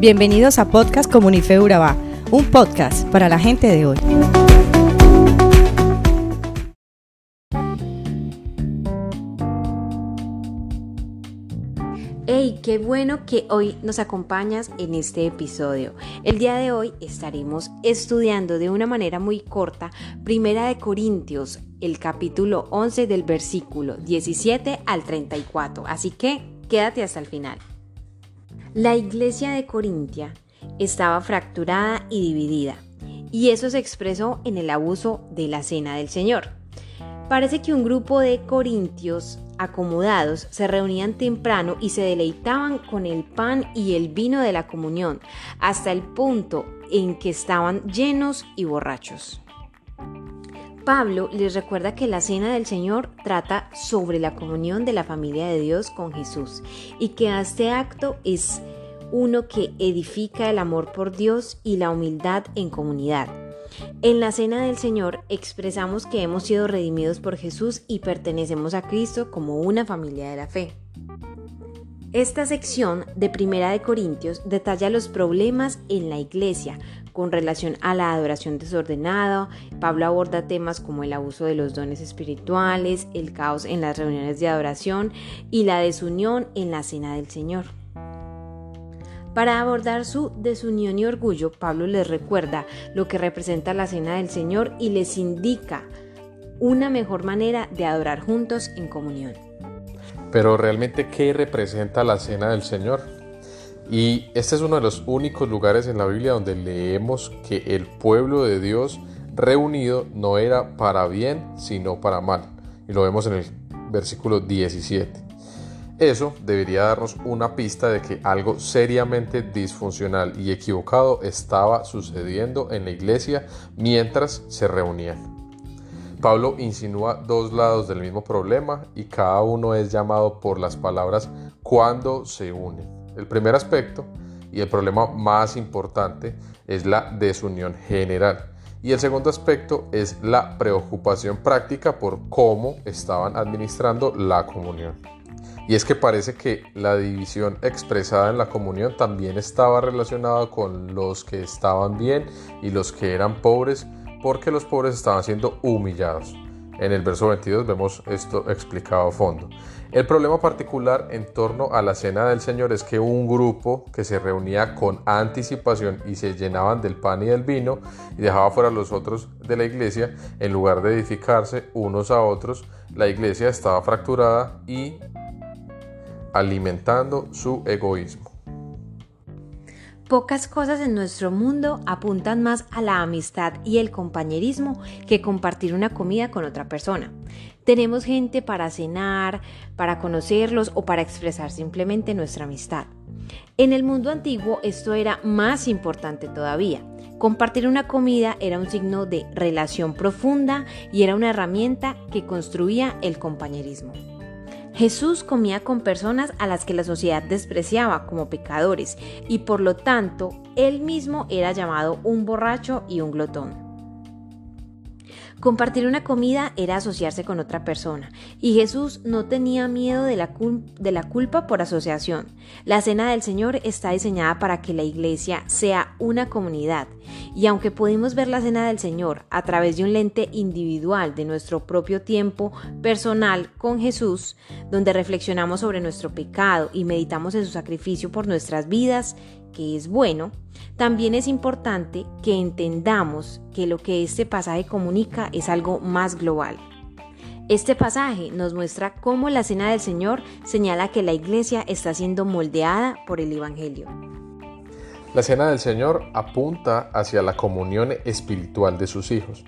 Bienvenidos a Podcast Comunife Urabá, un podcast para la gente de hoy. Hey, qué bueno que hoy nos acompañas en este episodio. El día de hoy estaremos estudiando de una manera muy corta Primera de Corintios, el capítulo 11 del versículo 17 al 34. Así que quédate hasta el final. La iglesia de Corintia estaba fracturada y dividida, y eso se expresó en el abuso de la cena del Señor. Parece que un grupo de corintios acomodados se reunían temprano y se deleitaban con el pan y el vino de la comunión, hasta el punto en que estaban llenos y borrachos. Pablo les recuerda que la cena del Señor trata sobre la comunión de la familia de Dios con Jesús y que este acto es uno que edifica el amor por Dios y la humildad en comunidad. En la cena del Señor expresamos que hemos sido redimidos por Jesús y pertenecemos a Cristo como una familia de la fe. Esta sección de Primera de Corintios detalla los problemas en la iglesia con relación a la adoración desordenada. Pablo aborda temas como el abuso de los dones espirituales, el caos en las reuniones de adoración y la desunión en la cena del Señor. Para abordar su desunión y orgullo, Pablo les recuerda lo que representa la cena del Señor y les indica una mejor manera de adorar juntos en comunión. Pero realmente, ¿qué representa la cena del Señor? Y este es uno de los únicos lugares en la Biblia donde leemos que el pueblo de Dios reunido no era para bien, sino para mal. Y lo vemos en el versículo 17. Eso debería darnos una pista de que algo seriamente disfuncional y equivocado estaba sucediendo en la iglesia mientras se reunían. Pablo insinúa dos lados del mismo problema y cada uno es llamado por las palabras cuando se unen. El primer aspecto y el problema más importante es la desunión general. Y el segundo aspecto es la preocupación práctica por cómo estaban administrando la comunión. Y es que parece que la división expresada en la comunión también estaba relacionada con los que estaban bien y los que eran pobres porque los pobres estaban siendo humillados. En el verso 22 vemos esto explicado a fondo. El problema particular en torno a la cena del Señor es que un grupo que se reunía con anticipación y se llenaban del pan y del vino y dejaba fuera a los otros de la iglesia, en lugar de edificarse unos a otros, la iglesia estaba fracturada y alimentando su egoísmo. Pocas cosas en nuestro mundo apuntan más a la amistad y el compañerismo que compartir una comida con otra persona. Tenemos gente para cenar, para conocerlos o para expresar simplemente nuestra amistad. En el mundo antiguo esto era más importante todavía. Compartir una comida era un signo de relación profunda y era una herramienta que construía el compañerismo. Jesús comía con personas a las que la sociedad despreciaba como pecadores y por lo tanto él mismo era llamado un borracho y un glotón. Compartir una comida era asociarse con otra persona, y Jesús no tenía miedo de la, de la, culpa por asociación. La cena del Señor está diseñada para que la iglesia sea una comunidad, y aunque pudimos ver la cena del Señor a través de un lente individual de nuestro propio tiempo personal con Jesús, donde reflexionamos sobre nuestro pecado y meditamos en su sacrificio por nuestras vidas que es bueno, también es importante que entendamos que lo que este pasaje comunica es algo más global. Este pasaje nos muestra cómo la cena del Señor señala que la iglesia está siendo moldeada por el Evangelio. La cena del Señor apunta hacia la comunión espiritual de sus hijos.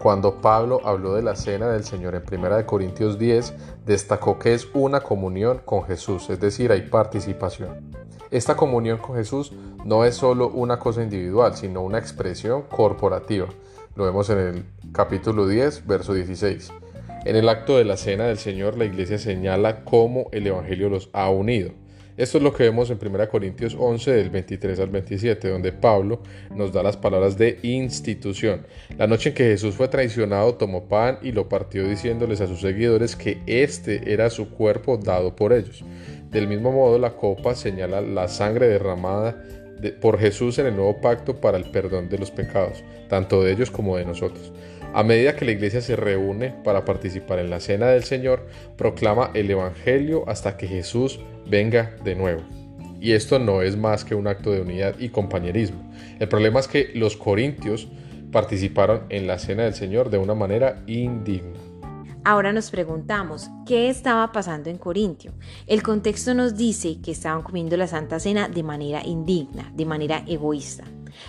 Cuando Pablo habló de la cena del Señor en 1 Corintios 10, destacó que es una comunión con Jesús, es decir, hay participación. Esta comunión con Jesús no es solo una cosa individual, sino una expresión corporativa. Lo vemos en el capítulo 10, verso 16. En el acto de la cena del Señor, la iglesia señala cómo el Evangelio los ha unido. Esto es lo que vemos en 1 Corintios 11 del 23 al 27, donde Pablo nos da las palabras de institución. La noche en que Jesús fue traicionado, tomó pan y lo partió diciéndoles a sus seguidores que este era su cuerpo dado por ellos. Del mismo modo, la copa señala la sangre derramada por Jesús en el nuevo pacto para el perdón de los pecados, tanto de ellos como de nosotros. A medida que la iglesia se reúne para participar en la cena del Señor, proclama el Evangelio hasta que Jesús venga de nuevo. Y esto no es más que un acto de unidad y compañerismo. El problema es que los corintios participaron en la cena del Señor de una manera indigna. Ahora nos preguntamos, ¿qué estaba pasando en Corintio? El contexto nos dice que estaban comiendo la Santa Cena de manera indigna, de manera egoísta.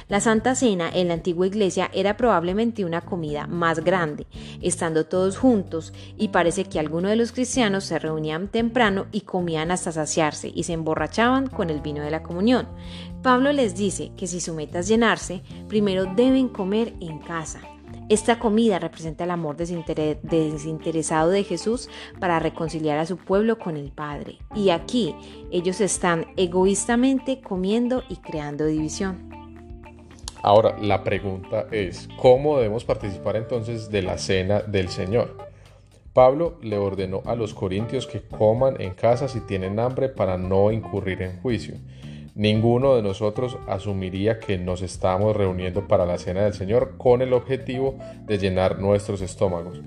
La Santa Cena en la antigua iglesia era probablemente una comida más grande, estando todos juntos, y parece que algunos de los cristianos se reunían temprano y comían hasta saciarse y se emborrachaban con el vino de la comunión. Pablo les dice que si su meta es llenarse, primero deben comer en casa. Esta comida representa el amor desinteresado de Jesús para reconciliar a su pueblo con el Padre. Y aquí ellos están egoístamente comiendo y creando división. Ahora, la pregunta es, ¿cómo debemos participar entonces de la cena del Señor? Pablo le ordenó a los corintios que coman en casa si tienen hambre para no incurrir en juicio. Ninguno de nosotros asumiría que nos estamos reuniendo para la cena del Señor con el objetivo de llenar nuestros estómagos.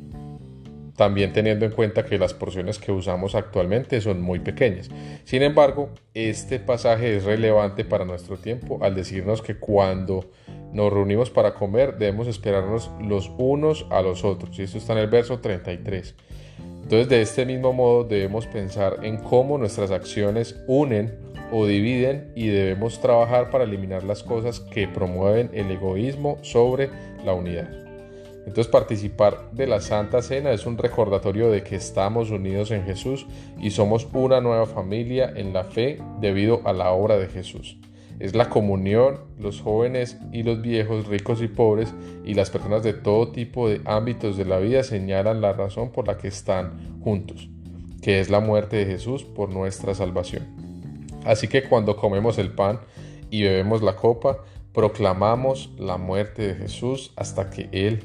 También teniendo en cuenta que las porciones que usamos actualmente son muy pequeñas. Sin embargo, este pasaje es relevante para nuestro tiempo al decirnos que cuando nos reunimos para comer debemos esperarnos los unos a los otros. Y esto está en el verso 33. Entonces, de este mismo modo debemos pensar en cómo nuestras acciones unen o dividen y debemos trabajar para eliminar las cosas que promueven el egoísmo sobre la unidad. Entonces participar de la Santa Cena es un recordatorio de que estamos unidos en Jesús y somos una nueva familia en la fe debido a la obra de Jesús. Es la comunión, los jóvenes y los viejos, ricos y pobres, y las personas de todo tipo de ámbitos de la vida señalan la razón por la que están juntos, que es la muerte de Jesús por nuestra salvación. Así que cuando comemos el pan y bebemos la copa, proclamamos la muerte de Jesús hasta que Él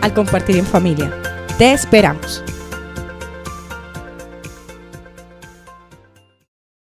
al compartir en familia. Te esperamos.